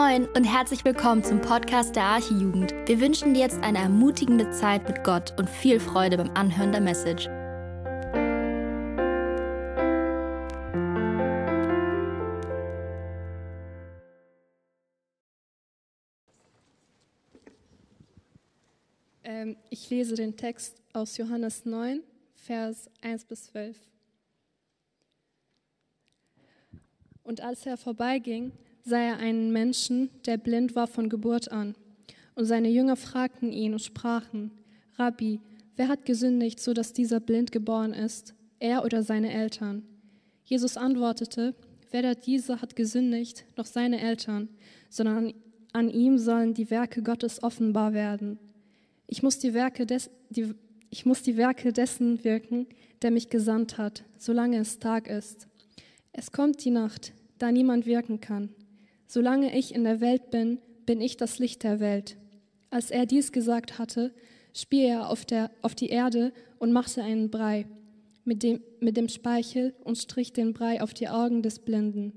Moin und herzlich willkommen zum Podcast der Archijugend. Wir wünschen dir jetzt eine ermutigende Zeit mit Gott und viel Freude beim Anhören der Message. Ähm, ich lese den Text aus Johannes 9, Vers 1 bis 12. Und als er vorbeiging, sah er einen Menschen, der blind war von Geburt an. Und seine Jünger fragten ihn und sprachen, Rabbi, wer hat gesündigt, so dass dieser blind geboren ist, er oder seine Eltern? Jesus antwortete, weder dieser hat gesündigt, noch seine Eltern, sondern an, ihm sollen die Werke Gottes offenbar werden. Ich muss die Werke des, die, ich muss die Werke dessen wirken, der mich gesandt hat, solange es Tag ist. Es kommt die Nacht, da niemand wirken kann. Solange ich in der Welt bin, bin ich das Licht der Welt. Als er dies gesagt hatte, spie er auf, der, auf die Erde und machte einen Brei mit dem, mit dem Speichel und strich den Brei auf die Augen des Blinden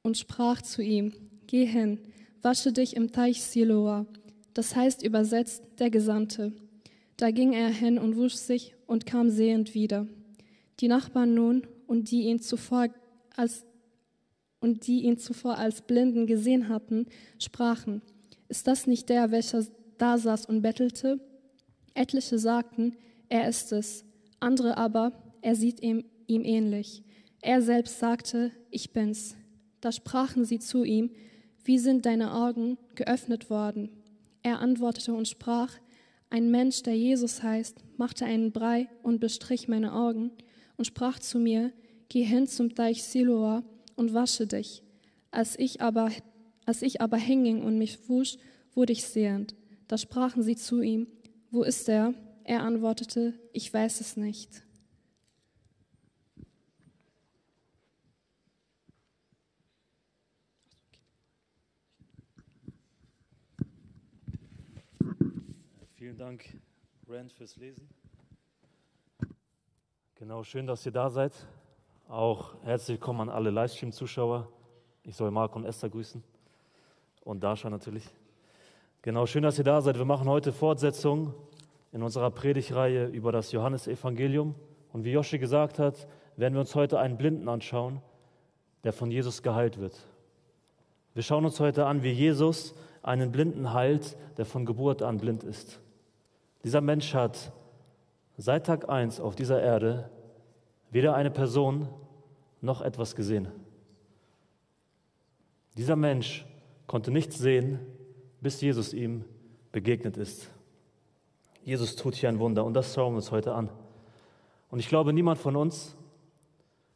und sprach zu ihm, Geh hin, wasche dich im Teich Siloa, das heißt übersetzt der Gesandte. Da ging er hin und wusch sich und kam sehend wieder. Die Nachbarn nun und die ihn zuvor als und die ihn zuvor als Blinden gesehen hatten, sprachen, ist das nicht der, welcher da saß und bettelte? Etliche sagten, er ist es, andere aber, er sieht ihm, ihm ähnlich. Er selbst sagte, ich bin's. Da sprachen sie zu ihm, wie sind deine Augen geöffnet worden? Er antwortete und sprach, ein Mensch, der Jesus heißt, machte einen Brei und bestrich meine Augen und sprach zu mir, geh hin zum Teich Siloa und wasche dich. Als ich aber, als ich aber hinging und mich wusch, wurde ich sehend. Da sprachen sie zu ihm, wo ist er? Er antwortete, ich weiß es nicht. Vielen Dank, Rand, fürs Lesen. Genau, schön, dass ihr da seid. Auch herzlich willkommen an alle Livestream-Zuschauer. Ich soll Marc und Esther grüßen. Und Dasha natürlich. Genau, schön, dass ihr da seid. Wir machen heute Fortsetzung in unserer Predigreihe über das Johannesevangelium. Und wie Joshi gesagt hat, werden wir uns heute einen Blinden anschauen, der von Jesus geheilt wird. Wir schauen uns heute an, wie Jesus einen Blinden heilt, der von Geburt an blind ist. Dieser Mensch hat seit Tag 1 auf dieser Erde weder eine Person noch etwas gesehen. Dieser Mensch konnte nichts sehen, bis Jesus ihm begegnet ist. Jesus tut hier ein Wunder und das schauen wir uns heute an. Und ich glaube, niemand von uns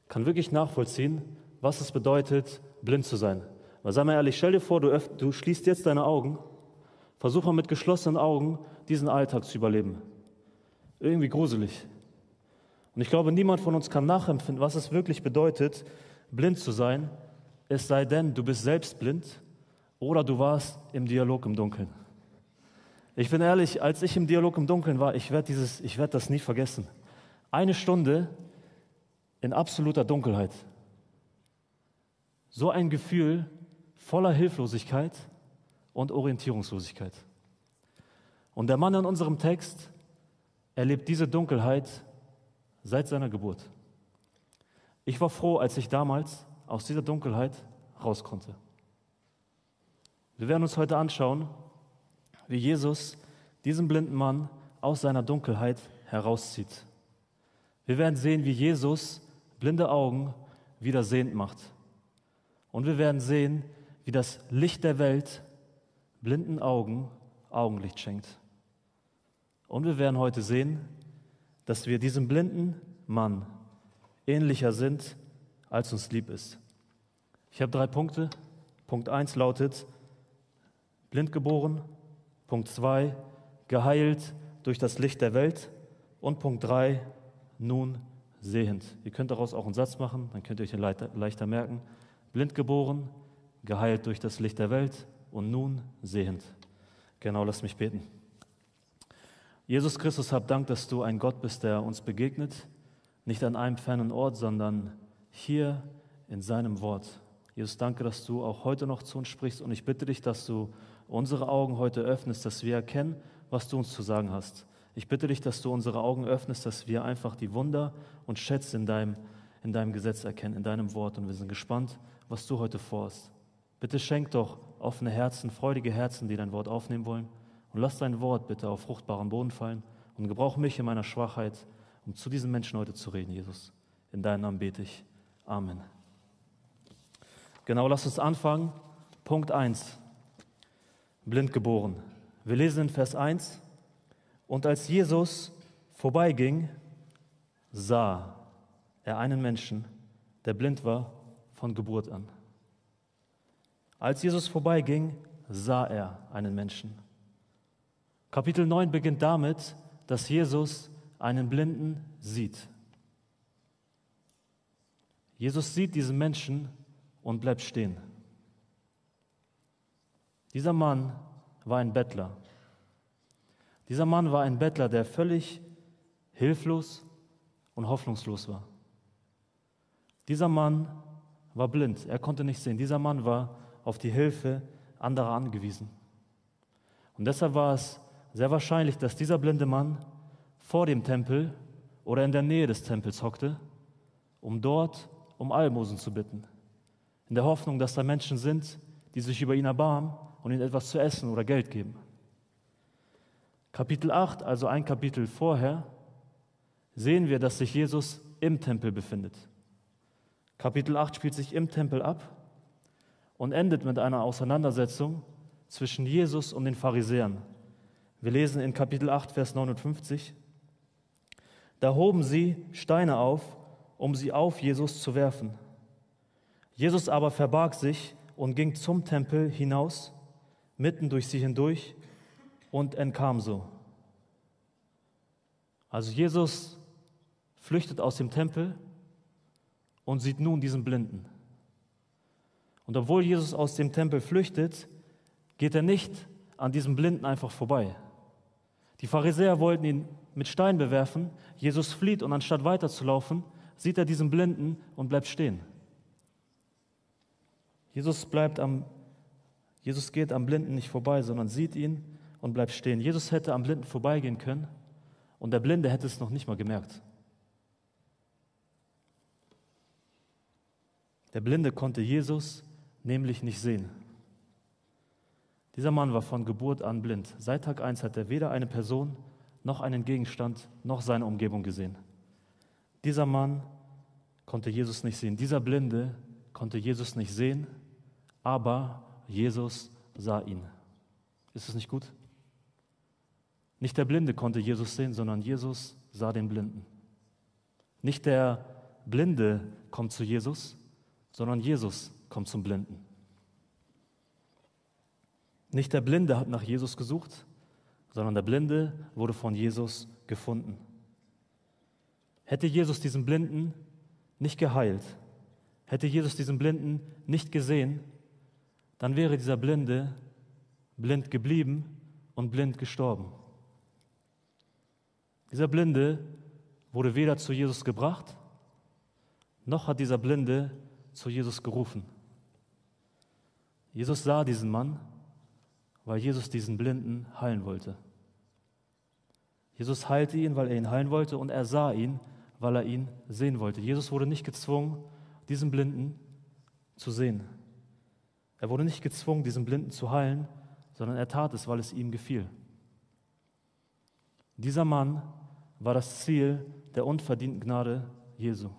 kann wirklich nachvollziehen, was es bedeutet, blind zu sein. Weil, sei mal ehrlich, stell dir vor, du, du schließt jetzt deine Augen, versuch mal mit geschlossenen Augen diesen Alltag zu überleben. Irgendwie gruselig. Und ich glaube, niemand von uns kann nachempfinden, was es wirklich bedeutet, blind zu sein, es sei denn, du bist selbst blind oder du warst im Dialog im Dunkeln. Ich bin ehrlich, als ich im Dialog im Dunkeln war, ich werde werd das nie vergessen. Eine Stunde in absoluter Dunkelheit. So ein Gefühl voller Hilflosigkeit und Orientierungslosigkeit. Und der Mann in unserem Text erlebt diese Dunkelheit seit seiner Geburt. Ich war froh, als ich damals aus dieser Dunkelheit raus konnte. Wir werden uns heute anschauen, wie Jesus diesen blinden Mann aus seiner Dunkelheit herauszieht. Wir werden sehen, wie Jesus blinde Augen wieder sehend macht. Und wir werden sehen, wie das Licht der Welt blinden Augen Augenlicht schenkt. Und wir werden heute sehen, dass wir diesem blinden Mann ähnlicher sind, als uns lieb ist. Ich habe drei Punkte. Punkt 1 lautet, blind geboren. Punkt 2, geheilt durch das Licht der Welt. Und Punkt 3, nun sehend. Ihr könnt daraus auch einen Satz machen, dann könnt ihr euch den leichter merken. Blind geboren, geheilt durch das Licht der Welt und nun sehend. Genau, lasst mich beten. Jesus Christus, hab Dank, dass du ein Gott bist, der uns begegnet, nicht an einem fernen Ort, sondern hier in seinem Wort. Jesus, danke, dass du auch heute noch zu uns sprichst und ich bitte dich, dass du unsere Augen heute öffnest, dass wir erkennen, was du uns zu sagen hast. Ich bitte dich, dass du unsere Augen öffnest, dass wir einfach die Wunder und Schätze in deinem, in deinem Gesetz erkennen, in deinem Wort. Und wir sind gespannt, was du heute vorhast. Bitte schenk doch offene Herzen, freudige Herzen, die dein Wort aufnehmen wollen. Und lass dein Wort bitte auf fruchtbaren Boden fallen. Und gebrauch mich in meiner Schwachheit, um zu diesen Menschen heute zu reden, Jesus. In deinem Namen bete ich. Amen. Genau, lass uns anfangen. Punkt 1. Blind geboren. Wir lesen in Vers 1. Und als Jesus vorbeiging, sah er einen Menschen, der blind war von Geburt an. Als Jesus vorbeiging, sah er einen Menschen. Kapitel 9 beginnt damit, dass Jesus einen Blinden sieht. Jesus sieht diesen Menschen und bleibt stehen. Dieser Mann war ein Bettler. Dieser Mann war ein Bettler, der völlig hilflos und hoffnungslos war. Dieser Mann war blind, er konnte nicht sehen. Dieser Mann war auf die Hilfe anderer angewiesen. Und deshalb war es sehr wahrscheinlich, dass dieser blinde Mann vor dem Tempel oder in der Nähe des Tempels hockte, um dort um Almosen zu bitten, in der Hoffnung, dass da Menschen sind, die sich über ihn erbarmen und ihm etwas zu essen oder Geld geben. Kapitel 8, also ein Kapitel vorher, sehen wir, dass sich Jesus im Tempel befindet. Kapitel 8 spielt sich im Tempel ab und endet mit einer Auseinandersetzung zwischen Jesus und den Pharisäern. Wir lesen in Kapitel 8, Vers 59. Da hoben sie Steine auf, um sie auf Jesus zu werfen. Jesus aber verbarg sich und ging zum Tempel hinaus, mitten durch sie hindurch und entkam so. Also Jesus flüchtet aus dem Tempel und sieht nun diesen Blinden. Und obwohl Jesus aus dem Tempel flüchtet, geht er nicht an diesem Blinden einfach vorbei. Die Pharisäer wollten ihn mit Stein bewerfen, Jesus flieht und anstatt weiterzulaufen, sieht er diesen Blinden und bleibt stehen. Jesus bleibt am Jesus geht am Blinden nicht vorbei, sondern sieht ihn und bleibt stehen. Jesus hätte am Blinden vorbeigehen können und der Blinde hätte es noch nicht mal gemerkt. Der Blinde konnte Jesus nämlich nicht sehen. Dieser Mann war von Geburt an blind. Seit Tag 1 hat er weder eine Person noch einen Gegenstand noch seine Umgebung gesehen. Dieser Mann konnte Jesus nicht sehen. Dieser Blinde konnte Jesus nicht sehen, aber Jesus sah ihn. Ist es nicht gut? Nicht der Blinde konnte Jesus sehen, sondern Jesus sah den Blinden. Nicht der Blinde kommt zu Jesus, sondern Jesus kommt zum Blinden. Nicht der Blinde hat nach Jesus gesucht, sondern der Blinde wurde von Jesus gefunden. Hätte Jesus diesen Blinden nicht geheilt, hätte Jesus diesen Blinden nicht gesehen, dann wäre dieser Blinde blind geblieben und blind gestorben. Dieser Blinde wurde weder zu Jesus gebracht, noch hat dieser Blinde zu Jesus gerufen. Jesus sah diesen Mann, weil Jesus diesen Blinden heilen wollte. Jesus heilte ihn, weil er ihn heilen wollte, und er sah ihn, weil er ihn sehen wollte. Jesus wurde nicht gezwungen, diesen Blinden zu sehen. Er wurde nicht gezwungen, diesen Blinden zu heilen, sondern er tat es, weil es ihm gefiel. Dieser Mann war das Ziel der unverdienten Gnade Jesu.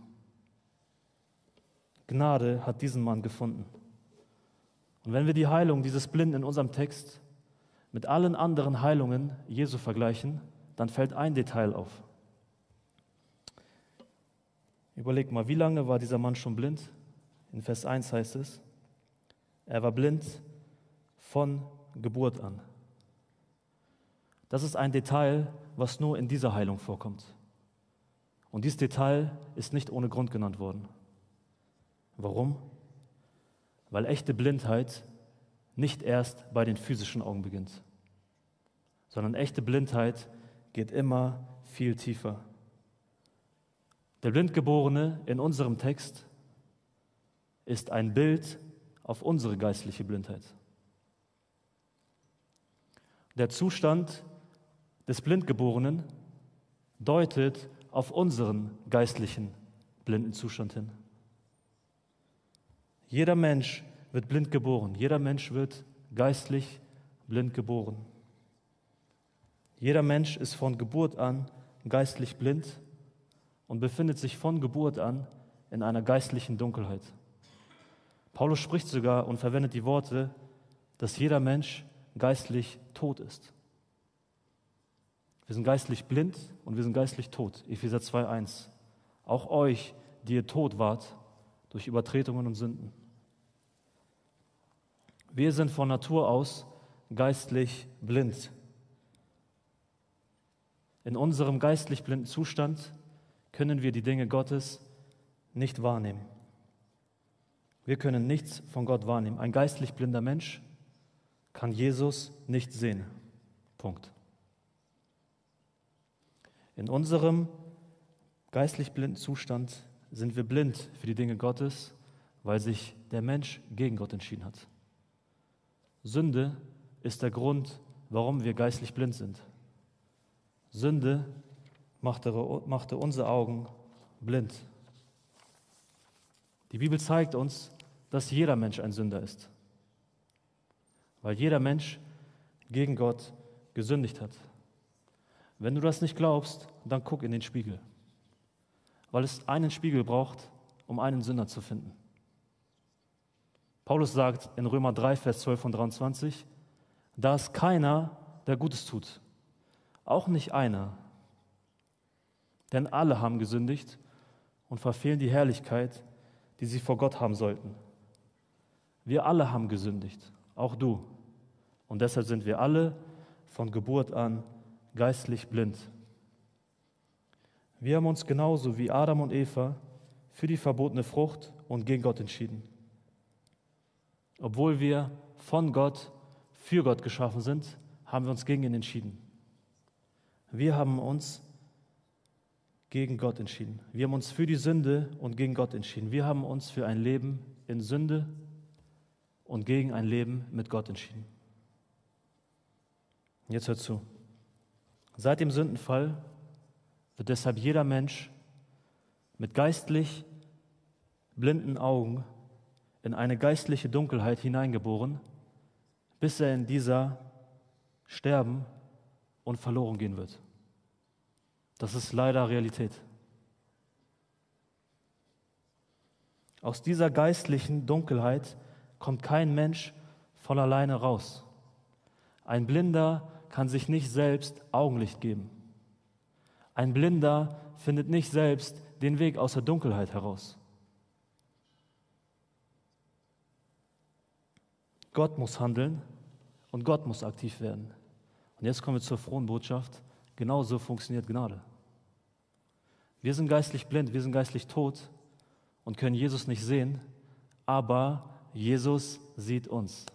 Gnade hat diesen Mann gefunden. Und wenn wir die Heilung dieses Blinden in unserem Text mit allen anderen Heilungen Jesu vergleichen, dann fällt ein Detail auf. Überleg mal, wie lange war dieser Mann schon blind? In Vers 1 heißt es, er war blind von Geburt an. Das ist ein Detail, was nur in dieser Heilung vorkommt. Und dieses Detail ist nicht ohne Grund genannt worden. Warum? Weil echte Blindheit nicht erst bei den physischen Augen beginnt, sondern echte Blindheit geht immer viel tiefer. Der Blindgeborene in unserem Text ist ein Bild auf unsere geistliche Blindheit. Der Zustand des Blindgeborenen deutet auf unseren geistlichen blinden Zustand hin. Jeder Mensch wird blind geboren, jeder Mensch wird geistlich blind geboren. Jeder Mensch ist von Geburt an geistlich blind und befindet sich von Geburt an in einer geistlichen Dunkelheit. Paulus spricht sogar und verwendet die Worte, dass jeder Mensch geistlich tot ist. Wir sind geistlich blind und wir sind geistlich tot. Epheser 2,1. Auch euch, die ihr tot wart durch Übertretungen und Sünden. Wir sind von Natur aus geistlich blind. In unserem geistlich blinden Zustand können wir die Dinge Gottes nicht wahrnehmen. Wir können nichts von Gott wahrnehmen. Ein geistlich blinder Mensch kann Jesus nicht sehen. Punkt. In unserem geistlich blinden Zustand sind wir blind für die Dinge Gottes, weil sich der Mensch gegen Gott entschieden hat. Sünde ist der Grund, warum wir geistlich blind sind. Sünde machte, machte unsere Augen blind. Die Bibel zeigt uns, dass jeder Mensch ein Sünder ist, weil jeder Mensch gegen Gott gesündigt hat. Wenn du das nicht glaubst, dann guck in den Spiegel, weil es einen Spiegel braucht, um einen Sünder zu finden. Paulus sagt in Römer 3, Vers 12 und 23, da ist keiner, der Gutes tut, auch nicht einer, denn alle haben gesündigt und verfehlen die Herrlichkeit, die sie vor Gott haben sollten. Wir alle haben gesündigt, auch du. Und deshalb sind wir alle von Geburt an geistlich blind. Wir haben uns genauso wie Adam und Eva für die verbotene Frucht und gegen Gott entschieden. Obwohl wir von Gott für Gott geschaffen sind, haben wir uns gegen ihn entschieden. Wir haben uns gegen Gott entschieden. Wir haben uns für die Sünde und gegen Gott entschieden. Wir haben uns für ein Leben in Sünde und gegen ein Leben mit Gott entschieden. Jetzt hört zu. Seit dem Sündenfall wird deshalb jeder Mensch mit geistlich blinden Augen in eine geistliche Dunkelheit hineingeboren, bis er in dieser sterben und verloren gehen wird. Das ist leider Realität. Aus dieser geistlichen Dunkelheit kommt kein Mensch von alleine raus. Ein Blinder kann sich nicht selbst Augenlicht geben. Ein Blinder findet nicht selbst den Weg aus der Dunkelheit heraus. Gott muss handeln und Gott muss aktiv werden. Und jetzt kommen wir zur frohen Botschaft. Genau so funktioniert Gnade. Wir sind geistlich blind, wir sind geistlich tot und können Jesus nicht sehen, aber Jesus sieht uns.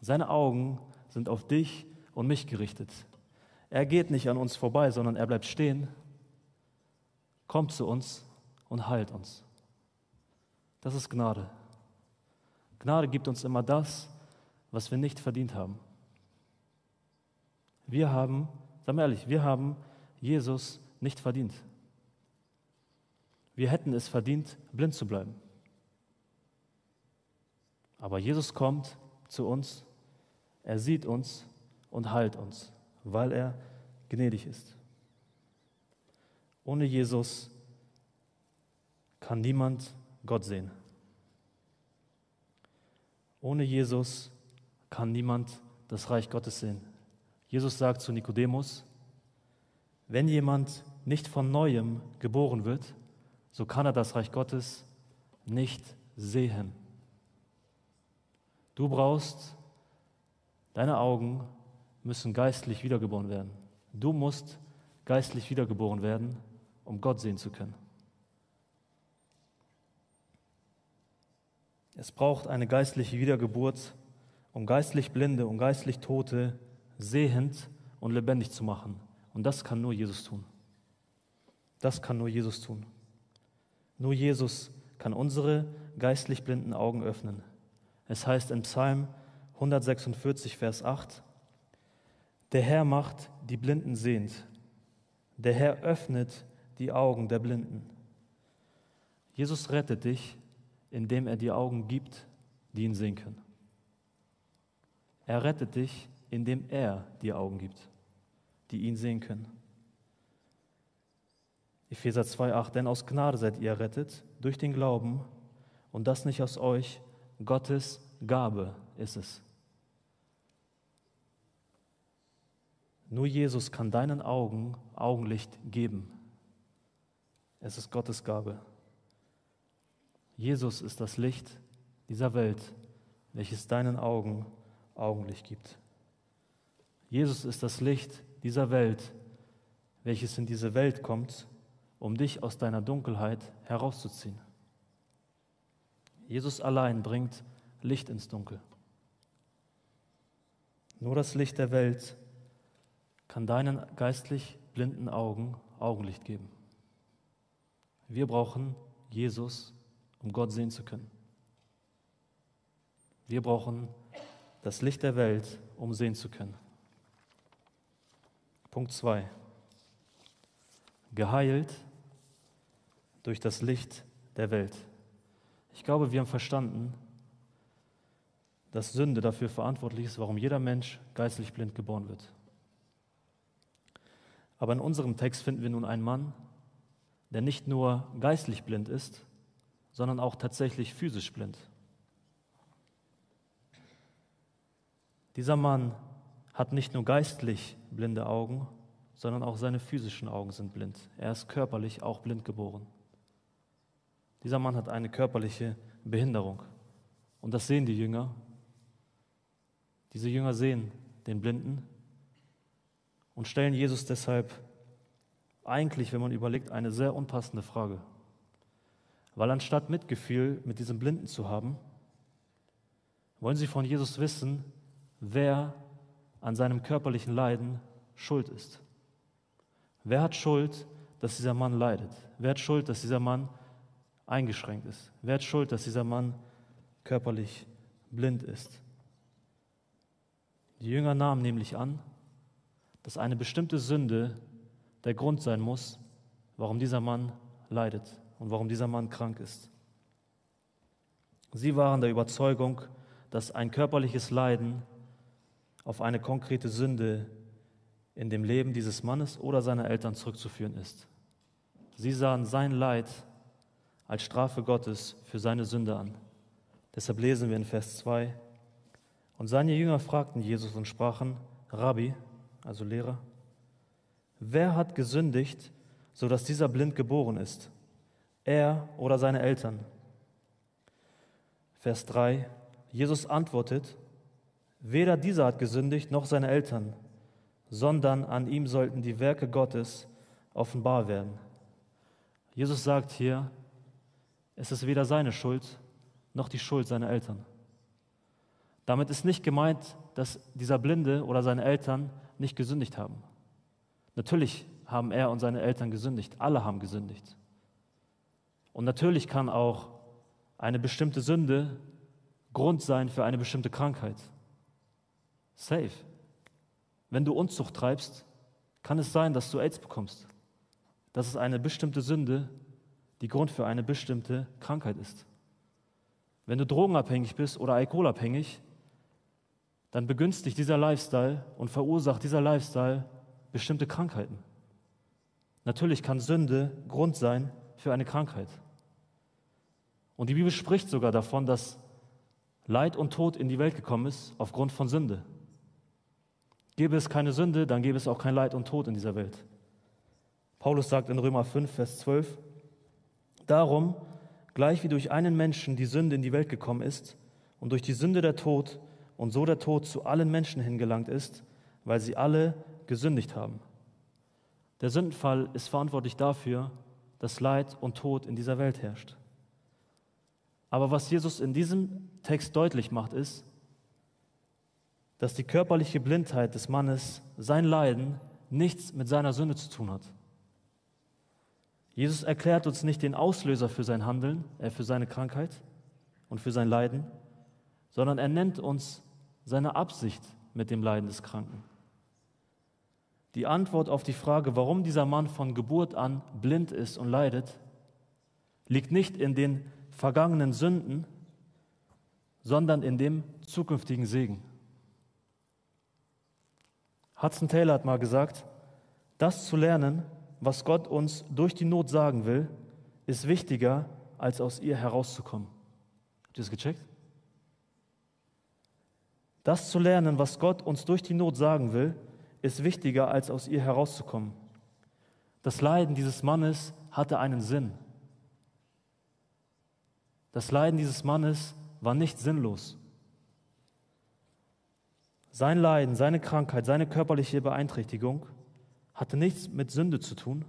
Seine Augen sind auf dich und mich gerichtet. Er geht nicht an uns vorbei, sondern er bleibt stehen, kommt zu uns und heilt uns. Das ist Gnade. Gnade gibt uns immer das, was wir nicht verdient haben. Wir haben, sagen wir ehrlich, wir haben Jesus nicht verdient. Wir hätten es verdient, blind zu bleiben. Aber Jesus kommt zu uns, er sieht uns und heilt uns, weil er gnädig ist. Ohne Jesus kann niemand Gott sehen. Ohne Jesus kann niemand das Reich Gottes sehen. Jesus sagt zu Nikodemus, wenn jemand nicht von neuem geboren wird, so kann er das Reich Gottes nicht sehen. Du brauchst, deine Augen müssen geistlich wiedergeboren werden. Du musst geistlich wiedergeboren werden, um Gott sehen zu können. Es braucht eine geistliche Wiedergeburt, um geistlich Blinde und geistlich Tote sehend und lebendig zu machen. Und das kann nur Jesus tun. Das kann nur Jesus tun. Nur Jesus kann unsere geistlich blinden Augen öffnen. Es heißt in Psalm 146, Vers 8, Der Herr macht die Blinden sehend, der Herr öffnet die Augen der Blinden. Jesus rettet dich, indem er dir Augen gibt, die ihn sehen können. Er rettet dich, indem er dir Augen gibt, die ihn sehen können. Epheser 2,8, denn aus Gnade seid ihr errettet, durch den Glauben, und das nicht aus euch, Gottes Gabe ist es. Nur Jesus kann deinen Augen Augenlicht geben. Es ist Gottes Gabe. Jesus ist das Licht dieser Welt, welches deinen Augen Augenlicht gibt. Jesus ist das Licht dieser Welt, welches in diese Welt kommt, um dich aus deiner Dunkelheit herauszuziehen. Jesus allein bringt Licht ins Dunkel. Nur das Licht der Welt kann deinen geistlich blinden Augen Augenlicht geben. Wir brauchen Jesus, um Gott sehen zu können. Wir brauchen das Licht der Welt, um sehen zu können. Punkt 2. Geheilt durch das Licht der Welt. Ich glaube, wir haben verstanden, dass Sünde dafür verantwortlich ist, warum jeder Mensch geistlich blind geboren wird. Aber in unserem Text finden wir nun einen Mann, der nicht nur geistlich blind ist, sondern auch tatsächlich physisch blind. Dieser Mann hat nicht nur geistlich blinde Augen, sondern auch seine physischen Augen sind blind. Er ist körperlich auch blind geboren. Dieser Mann hat eine körperliche Behinderung. Und das sehen die Jünger diese Jünger sehen den Blinden und stellen Jesus deshalb eigentlich, wenn man überlegt, eine sehr unpassende Frage. Weil anstatt Mitgefühl mit diesem Blinden zu haben, wollen sie von Jesus wissen, wer an seinem körperlichen Leiden schuld ist. Wer hat Schuld, dass dieser Mann leidet? Wer hat Schuld, dass dieser Mann eingeschränkt ist? Wer hat Schuld, dass dieser Mann körperlich blind ist? Die Jünger nahmen nämlich an, dass eine bestimmte Sünde der Grund sein muss, warum dieser Mann leidet und warum dieser Mann krank ist. Sie waren der Überzeugung, dass ein körperliches Leiden auf eine konkrete Sünde in dem Leben dieses Mannes oder seiner Eltern zurückzuführen ist. Sie sahen sein Leid als Strafe Gottes für seine Sünde an. Deshalb lesen wir in Vers 2, und seine Jünger fragten Jesus und sprachen, Rabbi, also Lehrer, wer hat gesündigt, sodass dieser blind geboren ist? Er oder seine Eltern? Vers 3, Jesus antwortet, weder dieser hat gesündigt noch seine Eltern, sondern an ihm sollten die Werke Gottes offenbar werden. Jesus sagt hier, es ist weder seine Schuld noch die Schuld seiner Eltern. Damit ist nicht gemeint, dass dieser Blinde oder seine Eltern nicht gesündigt haben. Natürlich haben er und seine Eltern gesündigt. Alle haben gesündigt. Und natürlich kann auch eine bestimmte Sünde Grund sein für eine bestimmte Krankheit. Safe. Wenn du Unzucht treibst, kann es sein, dass du AIDS bekommst. Das ist eine bestimmte Sünde, die Grund für eine bestimmte Krankheit ist. Wenn du drogenabhängig bist oder alkoholabhängig, dann begünstigt dieser Lifestyle und verursacht dieser Lifestyle bestimmte Krankheiten. Natürlich kann Sünde Grund sein für eine Krankheit. Und die Bibel spricht sogar davon, dass Leid und Tod in die Welt gekommen ist aufgrund von Sünde. Gäbe es keine Sünde, dann gäbe es auch kein Leid und Tod in dieser Welt. Paulus sagt in Römer 5, Vers 12, Darum, gleich wie durch einen Menschen die Sünde in die Welt gekommen ist und durch die Sünde der Tod, und so der Tod zu allen Menschen hingelangt ist, weil sie alle gesündigt haben. Der Sündenfall ist verantwortlich dafür, dass Leid und Tod in dieser Welt herrscht. Aber was Jesus in diesem Text deutlich macht, ist, dass die körperliche Blindheit des Mannes, sein Leiden, nichts mit seiner Sünde zu tun hat. Jesus erklärt uns nicht den Auslöser für sein Handeln, äh, für seine Krankheit und für sein Leiden, sondern er nennt uns seine Absicht mit dem Leiden des Kranken. Die Antwort auf die Frage, warum dieser Mann von Geburt an blind ist und leidet, liegt nicht in den vergangenen Sünden, sondern in dem zukünftigen Segen. Hudson Taylor hat mal gesagt, das zu lernen, was Gott uns durch die Not sagen will, ist wichtiger, als aus ihr herauszukommen. Habt ihr das gecheckt? Das zu lernen, was Gott uns durch die Not sagen will, ist wichtiger, als aus ihr herauszukommen. Das Leiden dieses Mannes hatte einen Sinn. Das Leiden dieses Mannes war nicht sinnlos. Sein Leiden, seine Krankheit, seine körperliche Beeinträchtigung hatte nichts mit Sünde zu tun,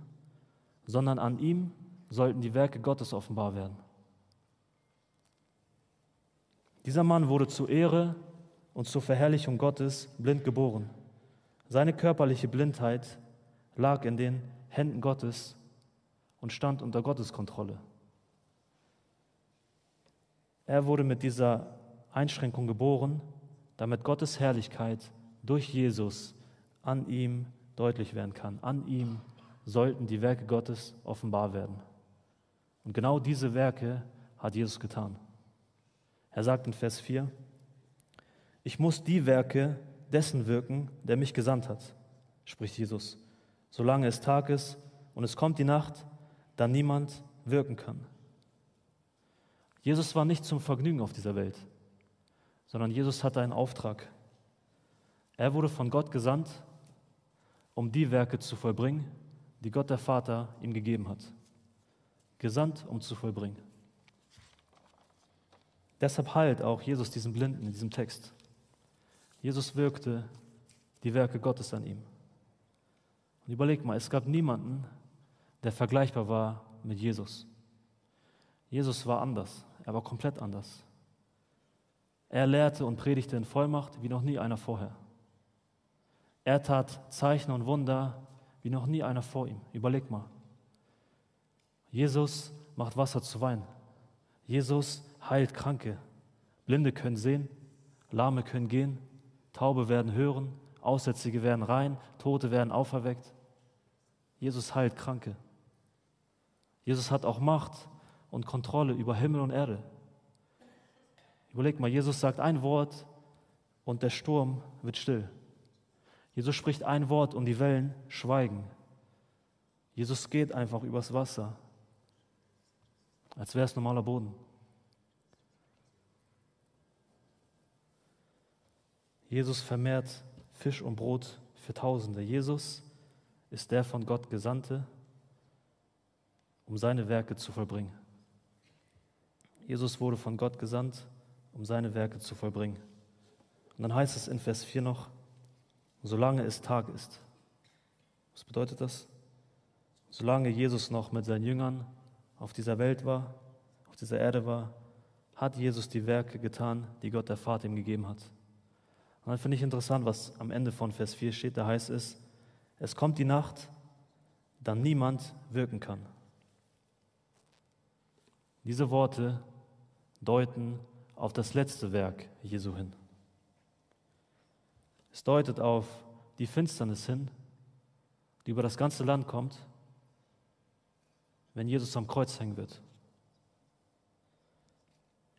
sondern an ihm sollten die Werke Gottes offenbar werden. Dieser Mann wurde zur Ehre und zur Verherrlichung Gottes blind geboren. Seine körperliche Blindheit lag in den Händen Gottes und stand unter Gottes Kontrolle. Er wurde mit dieser Einschränkung geboren, damit Gottes Herrlichkeit durch Jesus an ihm deutlich werden kann. An ihm sollten die Werke Gottes offenbar werden. Und genau diese Werke hat Jesus getan. Er sagt in Vers 4, ich muss die Werke dessen wirken, der mich gesandt hat, spricht Jesus, solange es Tag ist und es kommt die Nacht, da niemand wirken kann. Jesus war nicht zum Vergnügen auf dieser Welt, sondern Jesus hatte einen Auftrag. Er wurde von Gott gesandt, um die Werke zu vollbringen, die Gott der Vater ihm gegeben hat. Gesandt, um zu vollbringen. Deshalb heilt auch Jesus diesen Blinden in diesem Text. Jesus wirkte die Werke Gottes an ihm. Und überleg mal, es gab niemanden, der vergleichbar war mit Jesus. Jesus war anders. Er war komplett anders. Er lehrte und predigte in Vollmacht wie noch nie einer vorher. Er tat Zeichen und Wunder wie noch nie einer vor ihm. Überleg mal. Jesus macht Wasser zu Wein. Jesus heilt Kranke. Blinde können sehen, Lahme können gehen, Taube werden hören, Aussätzige werden rein, Tote werden auferweckt. Jesus heilt Kranke. Jesus hat auch Macht und Kontrolle über Himmel und Erde. Überleg mal, Jesus sagt ein Wort und der Sturm wird still. Jesus spricht ein Wort und die Wellen schweigen. Jesus geht einfach übers Wasser, als wäre es normaler Boden. Jesus vermehrt Fisch und Brot für Tausende. Jesus ist der von Gott Gesandte, um seine Werke zu vollbringen. Jesus wurde von Gott gesandt, um seine Werke zu vollbringen. Und dann heißt es in Vers 4 noch, solange es Tag ist. Was bedeutet das? Solange Jesus noch mit seinen Jüngern auf dieser Welt war, auf dieser Erde war, hat Jesus die Werke getan, die Gott der Vater ihm gegeben hat. Und dann finde ich interessant, was am Ende von Vers 4 steht. Da heißt es, es kommt die Nacht, dann niemand wirken kann. Diese Worte deuten auf das letzte Werk Jesu hin. Es deutet auf die Finsternis hin, die über das ganze Land kommt, wenn Jesus am Kreuz hängen wird.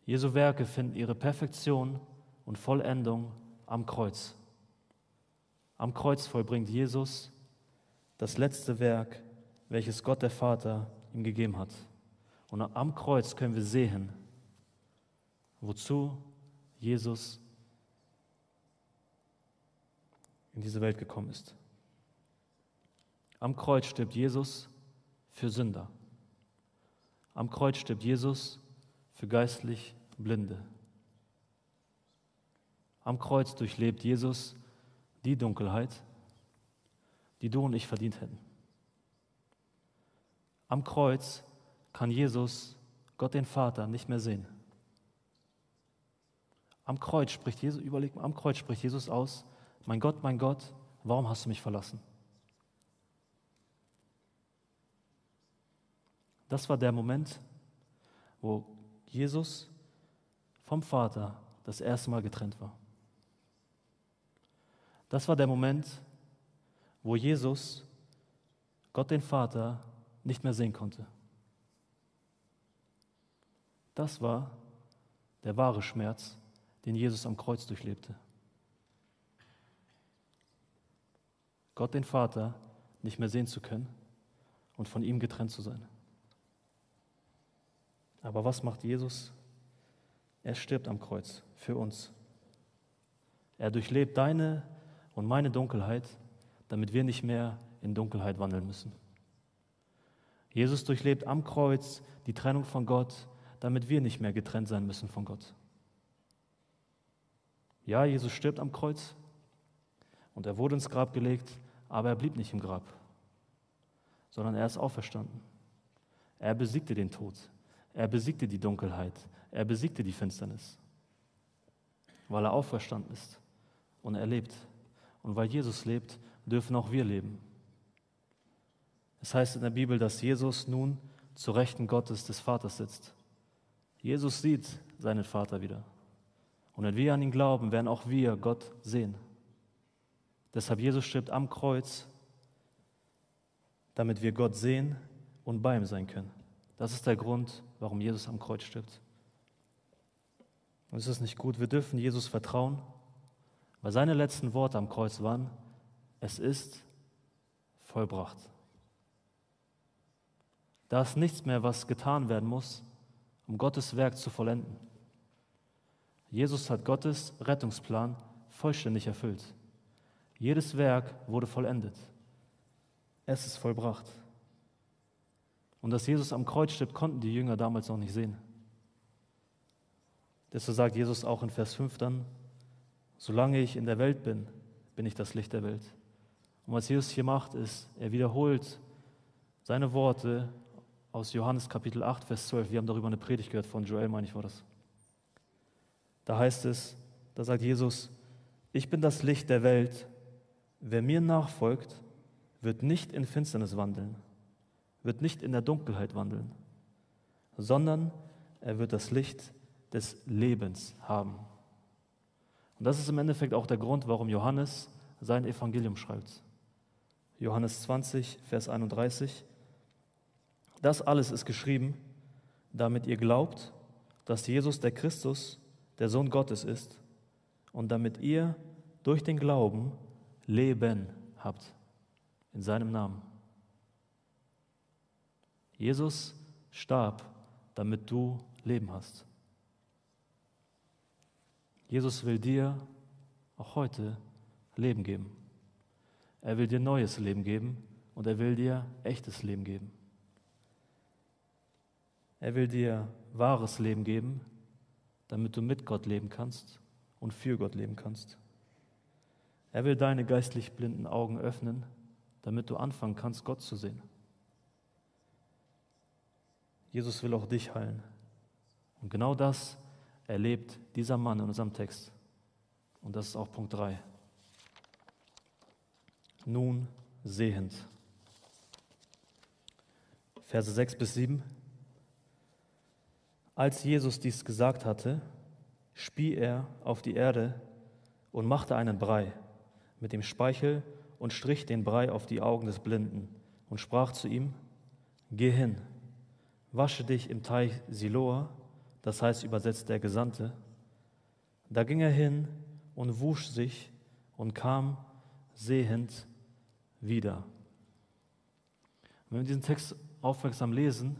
Jesu Werke finden ihre Perfektion und Vollendung am Kreuz. Am Kreuz vollbringt Jesus das letzte Werk, welches Gott der Vater ihm gegeben hat. Und am Kreuz können wir sehen, wozu Jesus in diese Welt gekommen ist. Am Kreuz stirbt Jesus für Sünder. Am Kreuz stirbt Jesus für geistlich Blinde. Am Kreuz durchlebt Jesus die Dunkelheit, die du und ich verdient hätten. Am Kreuz kann Jesus Gott den Vater nicht mehr sehen. Am Kreuz spricht Jesus, überleg mal, am Kreuz spricht Jesus aus, mein Gott, mein Gott, warum hast du mich verlassen? Das war der Moment, wo Jesus vom Vater das erste Mal getrennt war. Das war der Moment, wo Jesus Gott den Vater nicht mehr sehen konnte. Das war der wahre Schmerz, den Jesus am Kreuz durchlebte. Gott den Vater nicht mehr sehen zu können und von ihm getrennt zu sein. Aber was macht Jesus? Er stirbt am Kreuz für uns. Er durchlebt deine und meine Dunkelheit, damit wir nicht mehr in Dunkelheit wandeln müssen. Jesus durchlebt am Kreuz die Trennung von Gott, damit wir nicht mehr getrennt sein müssen von Gott. Ja, Jesus stirbt am Kreuz und er wurde ins Grab gelegt, aber er blieb nicht im Grab, sondern er ist auferstanden. Er besiegte den Tod, er besiegte die Dunkelheit, er besiegte die Finsternis, weil er auferstanden ist und er lebt. Und weil Jesus lebt, dürfen auch wir leben. Es heißt in der Bibel, dass Jesus nun zu Rechten Gottes des Vaters sitzt. Jesus sieht seinen Vater wieder. Und wenn wir an ihn glauben, werden auch wir Gott sehen. Deshalb Jesus stirbt am Kreuz, damit wir Gott sehen und bei ihm sein können. Das ist der Grund, warum Jesus am Kreuz stirbt. Und ist es nicht gut? Wir dürfen Jesus vertrauen, weil seine letzten Worte am Kreuz waren, es ist vollbracht. Da ist nichts mehr, was getan werden muss, um Gottes Werk zu vollenden. Jesus hat Gottes Rettungsplan vollständig erfüllt. Jedes Werk wurde vollendet. Es ist vollbracht. Und dass Jesus am Kreuz stirbt, konnten die Jünger damals noch nicht sehen. Deshalb sagt Jesus auch in Vers 5 dann, solange ich in der Welt bin, bin ich das Licht der Welt. Und was Jesus hier macht, ist, er wiederholt seine Worte aus Johannes Kapitel 8, Vers 12. Wir haben darüber eine Predigt gehört von Joel, meine ich, war das. Da heißt es, da sagt Jesus, ich bin das Licht der Welt. Wer mir nachfolgt, wird nicht in Finsternis wandeln, wird nicht in der Dunkelheit wandeln, sondern er wird das Licht des Lebens haben. Und das ist im Endeffekt auch der Grund, warum Johannes sein Evangelium schreibt. Johannes 20, Vers 31. Das alles ist geschrieben, damit ihr glaubt, dass Jesus der Christus, der Sohn Gottes ist, und damit ihr durch den Glauben Leben habt in seinem Namen. Jesus starb, damit du Leben hast. Jesus will dir auch heute Leben geben. Er will dir neues Leben geben und er will dir echtes Leben geben. Er will dir wahres Leben geben, damit du mit Gott leben kannst und für Gott leben kannst. Er will deine geistlich blinden Augen öffnen, damit du anfangen kannst, Gott zu sehen. Jesus will auch dich heilen. Und genau das erlebt dieser Mann in unserem Text. Und das ist auch Punkt 3. Nun sehend. Verse 6 bis 7. Als Jesus dies gesagt hatte, spie er auf die Erde und machte einen Brei mit dem Speichel und strich den Brei auf die Augen des Blinden und sprach zu ihm, Geh hin, wasche dich im Teich Siloa, das heißt übersetzt der Gesandte. Da ging er hin und wusch sich und kam sehend wieder. Wenn wir diesen Text aufmerksam lesen,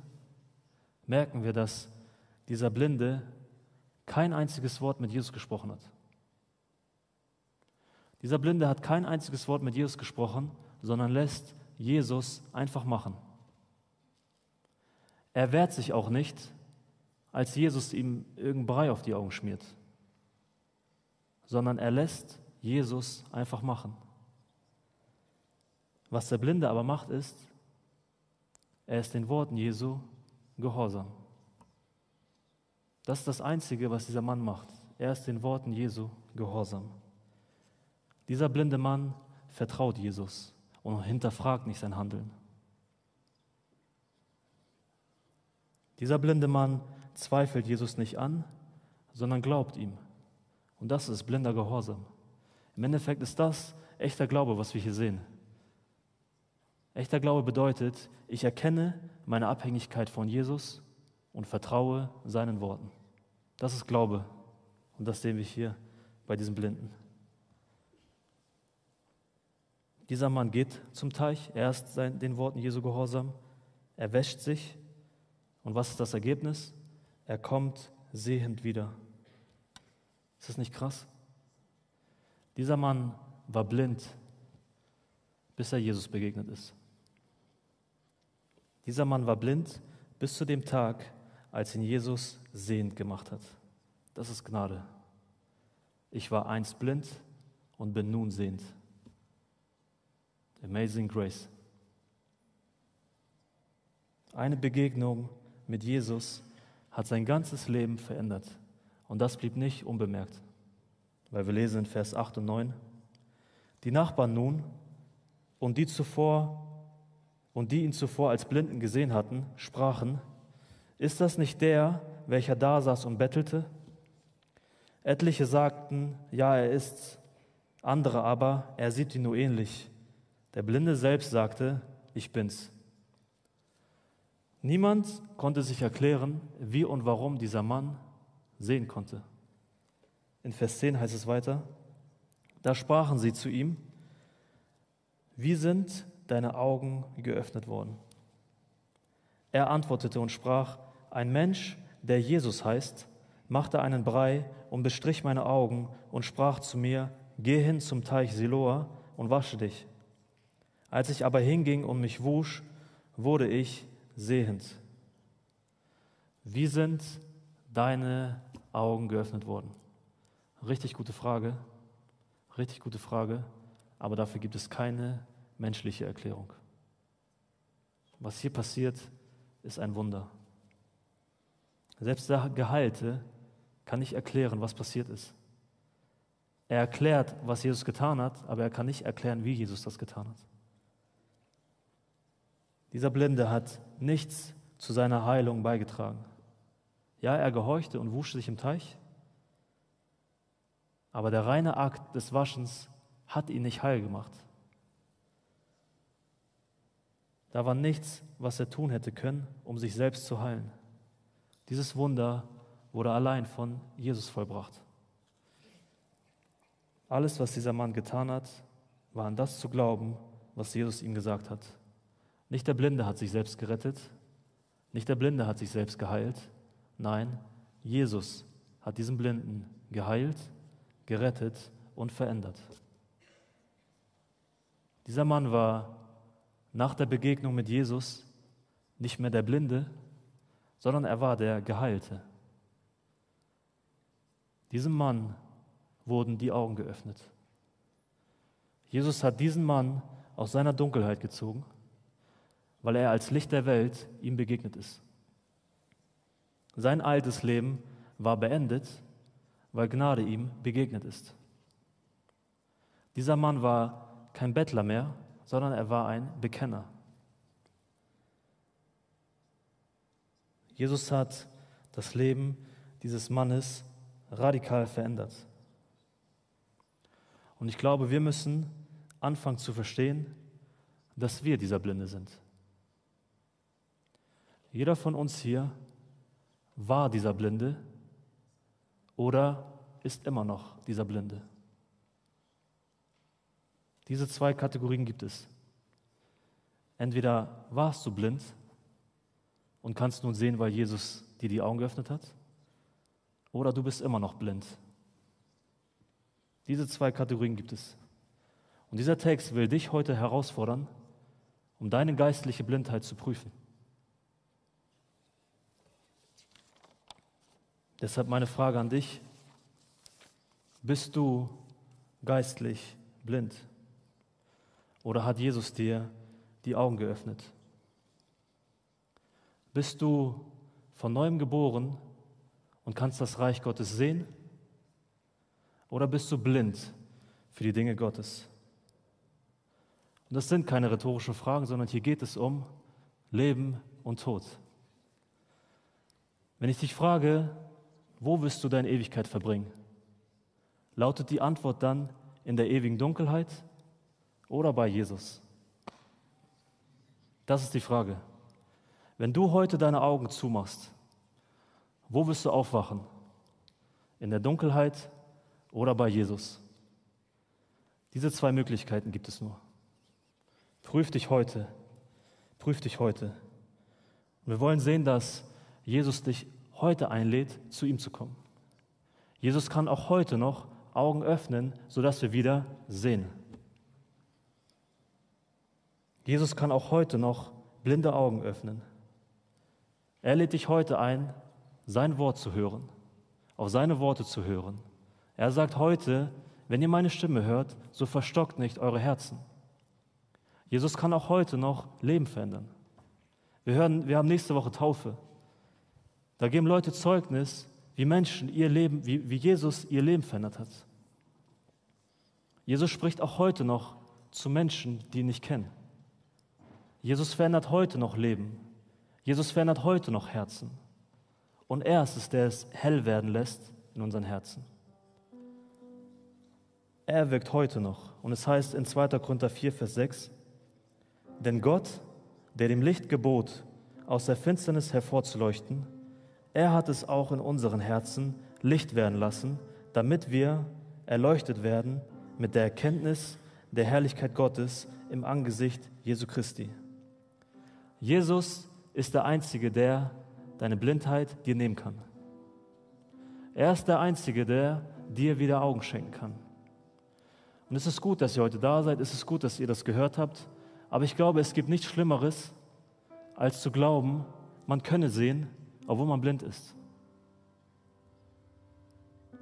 merken wir, dass dieser Blinde kein einziges Wort mit Jesus gesprochen hat. Dieser Blinde hat kein einziges Wort mit Jesus gesprochen, sondern lässt Jesus einfach machen. Er wehrt sich auch nicht, als Jesus ihm irgendein Brei auf die Augen schmiert, sondern er lässt Jesus einfach machen. Was der Blinde aber macht, ist, er ist den Worten Jesu gehorsam. Das ist das Einzige, was dieser Mann macht. Er ist den Worten Jesu gehorsam. Dieser blinde Mann vertraut Jesus und hinterfragt nicht sein Handeln. Dieser blinde Mann zweifelt Jesus nicht an, sondern glaubt ihm. Und das ist blinder Gehorsam. Im Endeffekt ist das echter Glaube, was wir hier sehen. Echter Glaube bedeutet, ich erkenne meine Abhängigkeit von Jesus und vertraue seinen Worten. Das ist Glaube. Und das sehen wir hier bei diesem Blinden. Dieser Mann geht zum Teich, er ist den Worten Jesu gehorsam, er wäscht sich. Und was ist das Ergebnis? Er kommt sehend wieder. Ist das nicht krass? Dieser Mann war blind, bis er Jesus begegnet ist. Dieser Mann war blind bis zu dem Tag, als ihn Jesus sehend gemacht hat. Das ist Gnade. Ich war einst blind und bin nun sehend. Amazing Grace. Eine Begegnung mit Jesus hat sein ganzes Leben verändert. Und das blieb nicht unbemerkt, weil wir lesen in Vers 8 und 9. Die Nachbarn nun und die zuvor und die ihn zuvor als Blinden gesehen hatten, sprachen: Ist das nicht der, welcher da saß und bettelte? Etliche sagten: Ja, er ist's. Andere aber: Er sieht ihn nur ähnlich. Der Blinde selbst sagte, ich bin's. Niemand konnte sich erklären, wie und warum dieser Mann sehen konnte. In Vers 10 heißt es weiter, da sprachen sie zu ihm, wie sind deine Augen geöffnet worden? Er antwortete und sprach, ein Mensch, der Jesus heißt, machte einen Brei und bestrich meine Augen und sprach zu mir, geh hin zum Teich Siloa und wasche dich. Als ich aber hinging und mich wusch, wurde ich sehend. Wie sind deine Augen geöffnet worden? Richtig gute Frage, richtig gute Frage, aber dafür gibt es keine menschliche Erklärung. Was hier passiert, ist ein Wunder. Selbst der Geheilte kann nicht erklären, was passiert ist. Er erklärt, was Jesus getan hat, aber er kann nicht erklären, wie Jesus das getan hat. Dieser Blinde hat nichts zu seiner Heilung beigetragen. Ja, er gehorchte und wusch sich im Teich, aber der reine Akt des Waschens hat ihn nicht heil gemacht. Da war nichts, was er tun hätte können, um sich selbst zu heilen. Dieses Wunder wurde allein von Jesus vollbracht. Alles, was dieser Mann getan hat, war an das zu glauben, was Jesus ihm gesagt hat. Nicht der Blinde hat sich selbst gerettet, nicht der Blinde hat sich selbst geheilt, nein, Jesus hat diesen Blinden geheilt, gerettet und verändert. Dieser Mann war nach der Begegnung mit Jesus nicht mehr der Blinde, sondern er war der Geheilte. Diesem Mann wurden die Augen geöffnet. Jesus hat diesen Mann aus seiner Dunkelheit gezogen weil er als Licht der Welt ihm begegnet ist. Sein altes Leben war beendet, weil Gnade ihm begegnet ist. Dieser Mann war kein Bettler mehr, sondern er war ein Bekenner. Jesus hat das Leben dieses Mannes radikal verändert. Und ich glaube, wir müssen anfangen zu verstehen, dass wir dieser Blinde sind. Jeder von uns hier war dieser Blinde oder ist immer noch dieser Blinde. Diese zwei Kategorien gibt es. Entweder warst du blind und kannst nun sehen, weil Jesus dir die Augen geöffnet hat, oder du bist immer noch blind. Diese zwei Kategorien gibt es. Und dieser Text will dich heute herausfordern, um deine geistliche Blindheit zu prüfen. Deshalb meine Frage an dich, bist du geistlich blind? Oder hat Jesus dir die Augen geöffnet? Bist du von neuem geboren und kannst das Reich Gottes sehen? Oder bist du blind für die Dinge Gottes? Und das sind keine rhetorischen Fragen, sondern hier geht es um Leben und Tod. Wenn ich dich frage, wo wirst du deine Ewigkeit verbringen? Lautet die Antwort dann in der ewigen Dunkelheit oder bei Jesus? Das ist die Frage. Wenn du heute deine Augen zumachst, wo wirst du aufwachen? In der Dunkelheit oder bei Jesus? Diese zwei Möglichkeiten gibt es nur. Prüf dich heute. Prüf dich heute. Und wir wollen sehen, dass Jesus dich heute einlädt, zu ihm zu kommen. Jesus kann auch heute noch Augen öffnen, sodass wir wieder sehen. Jesus kann auch heute noch blinde Augen öffnen. Er lädt dich heute ein, sein Wort zu hören, auf seine Worte zu hören. Er sagt heute, wenn ihr meine Stimme hört, so verstockt nicht eure Herzen. Jesus kann auch heute noch Leben verändern. Wir, hören, wir haben nächste Woche Taufe. Da geben Leute Zeugnis, wie Menschen ihr Leben, wie, wie Jesus ihr Leben verändert hat. Jesus spricht auch heute noch zu Menschen, die ihn nicht kennen. Jesus verändert heute noch Leben. Jesus verändert heute noch Herzen. Und er ist es, der es hell werden lässt in unseren Herzen. Er wirkt heute noch. Und es heißt in 2. Korinther 4, Vers 6, denn Gott, der dem Licht gebot, aus der Finsternis hervorzuleuchten, er hat es auch in unseren Herzen Licht werden lassen, damit wir erleuchtet werden mit der Erkenntnis der Herrlichkeit Gottes im Angesicht Jesu Christi. Jesus ist der Einzige, der deine Blindheit dir nehmen kann. Er ist der Einzige, der dir wieder Augen schenken kann. Und es ist gut, dass ihr heute da seid, es ist gut, dass ihr das gehört habt, aber ich glaube, es gibt nichts Schlimmeres, als zu glauben, man könne sehen, obwohl man blind ist.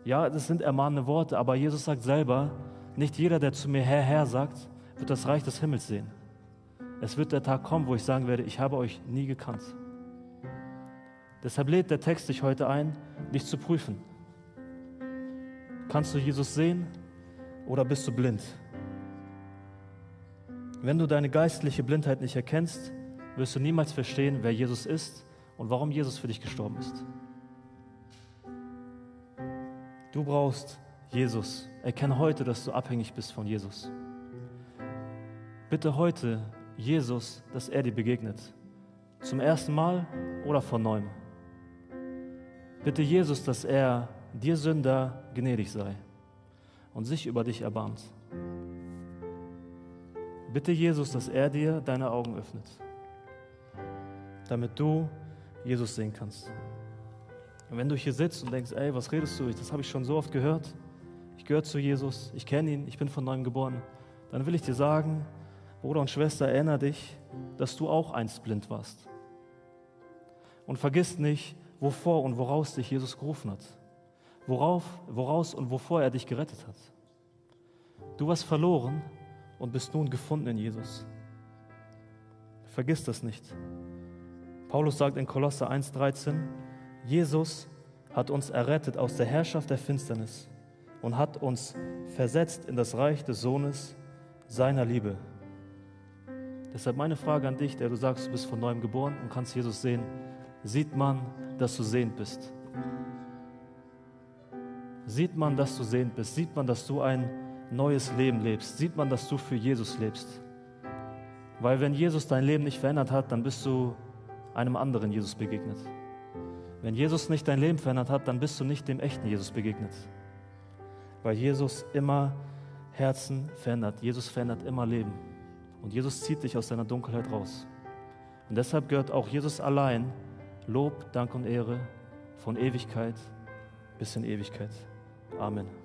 Ja, das sind ermahnende Worte, aber Jesus sagt selber, nicht jeder, der zu mir Herr, Herr sagt, wird das Reich des Himmels sehen. Es wird der Tag kommen, wo ich sagen werde, ich habe euch nie gekannt. Deshalb lädt der Text dich heute ein, dich zu prüfen. Kannst du Jesus sehen oder bist du blind? Wenn du deine geistliche Blindheit nicht erkennst, wirst du niemals verstehen, wer Jesus ist und warum Jesus für dich gestorben ist. Du brauchst Jesus. Erkenne heute, dass du abhängig bist von Jesus. Bitte heute Jesus, dass er dir begegnet. Zum ersten Mal oder von neuem. Bitte Jesus, dass er dir Sünder gnädig sei und sich über dich erbarmt. Bitte Jesus, dass er dir deine Augen öffnet, damit du Jesus sehen kannst. Und wenn du hier sitzt und denkst, ey, was redest du? Das habe ich schon so oft gehört. Ich gehöre zu Jesus, ich kenne ihn, ich bin von neuem geboren. Dann will ich dir sagen, Bruder und Schwester, erinnere dich, dass du auch einst blind warst. Und vergiss nicht, wovor und woraus dich Jesus gerufen hat. Worauf, woraus und wovor er dich gerettet hat. Du warst verloren und bist nun gefunden in Jesus. Vergiss das nicht. Paulus sagt in Kolosse 1,13: Jesus hat uns errettet aus der Herrschaft der Finsternis und hat uns versetzt in das Reich des Sohnes seiner Liebe. Deshalb meine Frage an dich, der du sagst, du bist von neuem geboren und kannst Jesus sehen. Sieht man, dass du sehend bist? Sieht man, dass du sehend bist? Sieht man, dass du ein neues Leben lebst? Sieht man, dass du für Jesus lebst? Weil wenn Jesus dein Leben nicht verändert hat, dann bist du einem anderen Jesus begegnet. Wenn Jesus nicht dein Leben verändert hat, dann bist du nicht dem echten Jesus begegnet. Weil Jesus immer Herzen verändert. Jesus verändert immer Leben. Und Jesus zieht dich aus deiner Dunkelheit raus. Und deshalb gehört auch Jesus allein Lob, Dank und Ehre von Ewigkeit bis in Ewigkeit. Amen.